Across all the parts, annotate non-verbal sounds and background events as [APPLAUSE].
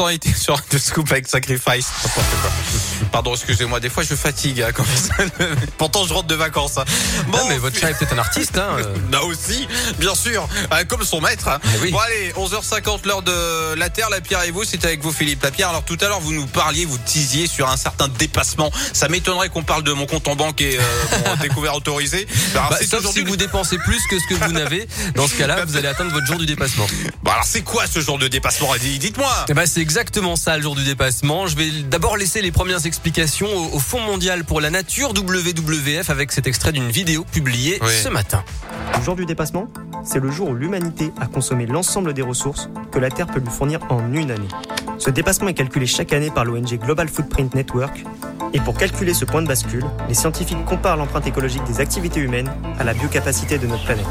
l'instant été sur The Scoop avec Sacrifice. Pardon, excusez-moi, des fois je fatigue. Hein, quand [LAUGHS] Pourtant, je rentre de vacances. Hein. Bon, mais votre chat est peut-être un artiste. Hein. Là [LAUGHS] aussi, bien sûr, euh, comme son maître. Hein. Oui. Bon allez, 11h50, l'heure de la Terre. La Pierre et vous, c'est avec vous, Philippe. La Pierre, alors tout à l'heure, vous nous parliez, vous tisiez sur un certain dépassement. Ça m'étonnerait qu'on parle de mon compte en banque et euh, [LAUGHS] découvert autorisé. Alors, bah, sauf si vous dépensez plus que ce que vous n'avez. Dans ce cas-là, vous allez atteindre votre jour du dépassement. Bon alors, c'est quoi ce jour de dépassement? Dites-moi. Eh ben, c'est exactement ça, le jour du dépassement. Je vais d'abord laisser les premières explications au, Fonds mondial pour la nature, WWF, avec cet extrait d'une vidéo publiée ce matin. Le jour du dépassement, c'est le jour où l'humanité a consommé l'ensemble des ressources que la Terre peut lui fournir en une année. Ce dépassement est calculé chaque année par l'ONG Global Footprint Network. Et pour calculer ce point de bascule, les scientifiques comparent l'empreinte écologique des activités humaines à la biocapacité de notre planète.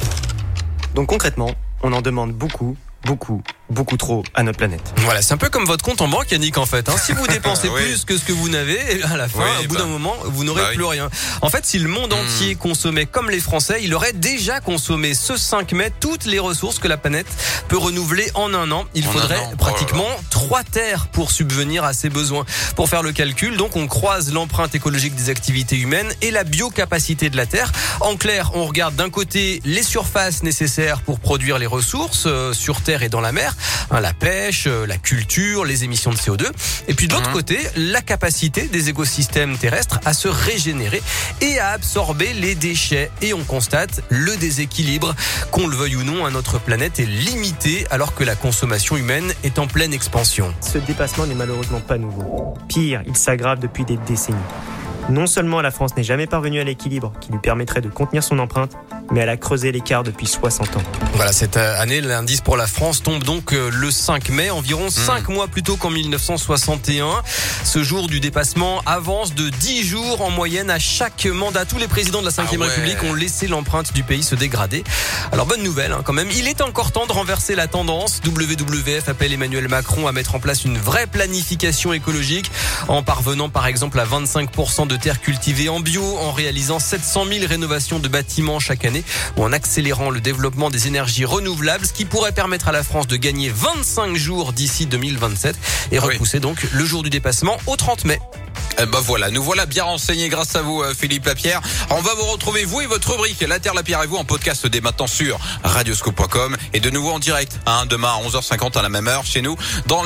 Donc concrètement, on en demande beaucoup, beaucoup, beaucoup trop à notre planète. Voilà, c'est un peu comme votre compte en banque, Yannick, en fait. Hein. Si vous [LAUGHS] dépensez plus que ce que vous n'avez, eh à la fin, au bout bah. d'un moment, vous n'aurez bah plus rien. En fait, si le monde hmm. entier consommait comme les Français, il aurait déjà consommé ce 5 mai toutes les ressources que la planète peut renouveler en un an. Il faudrait oh pratiquement trois terres pour subvenir à ses besoins. Pour faire le calcul, donc, on croise l'empreinte écologique des activités humaines et la biocapacité de la Terre. En clair, on regarde d'un côté les surfaces nécessaires pour produire les ressources euh, sur Terre et dans la mer. Hein, la pêche, euh, la culture, les émissions de CO2. Et puis de l'autre mhm. côté, la capacité des écosystèmes terrestres à se régénérer et à absorber les déchets. Et on constate le déséquilibre, qu'on le veuille ou non, à notre planète est limité alors que la consommation humaine est en pleine expansion. Ce dépassement n'est malheureusement pas nouveau. Pire, il s'aggrave depuis des décennies. Non seulement la France n'est jamais parvenue à l'équilibre qui lui permettrait de contenir son empreinte, mais elle a creusé l'écart depuis 60 ans. Voilà, cette euh, année, l'indice pour la France tombe donc euh, le 5 mai, environ 5 hmm. mois plus tôt qu'en 1961. Ce jour du dépassement avance de 10 jours en moyenne à chaque mandat. Tous les présidents de la 5 ah République ont laissé l'empreinte du pays se dégrader. Alors bonne nouvelle hein, quand même, il est encore temps de renverser la tendance. WWF appelle Emmanuel Macron à mettre en place une vraie planification écologique en parvenant par exemple à 25% de terres cultivées en bio, en réalisant 700 000 rénovations de bâtiments chaque année ou en accélérant le développement des énergies renouvelables, ce qui pourrait permettre à la France de gagner 25 jours d'ici 2027 et repousser donc le jour du dépassement au 30 mai. Eh ben voilà, nous voilà bien renseignés grâce à vous, euh, Philippe Lapierre. On va vous retrouver, vous et votre rubrique La Terre, la Pierre et vous, en podcast dès maintenant sur radioscope.com et de nouveau en direct, hein, demain à 11h50 à la même heure chez nous. Dans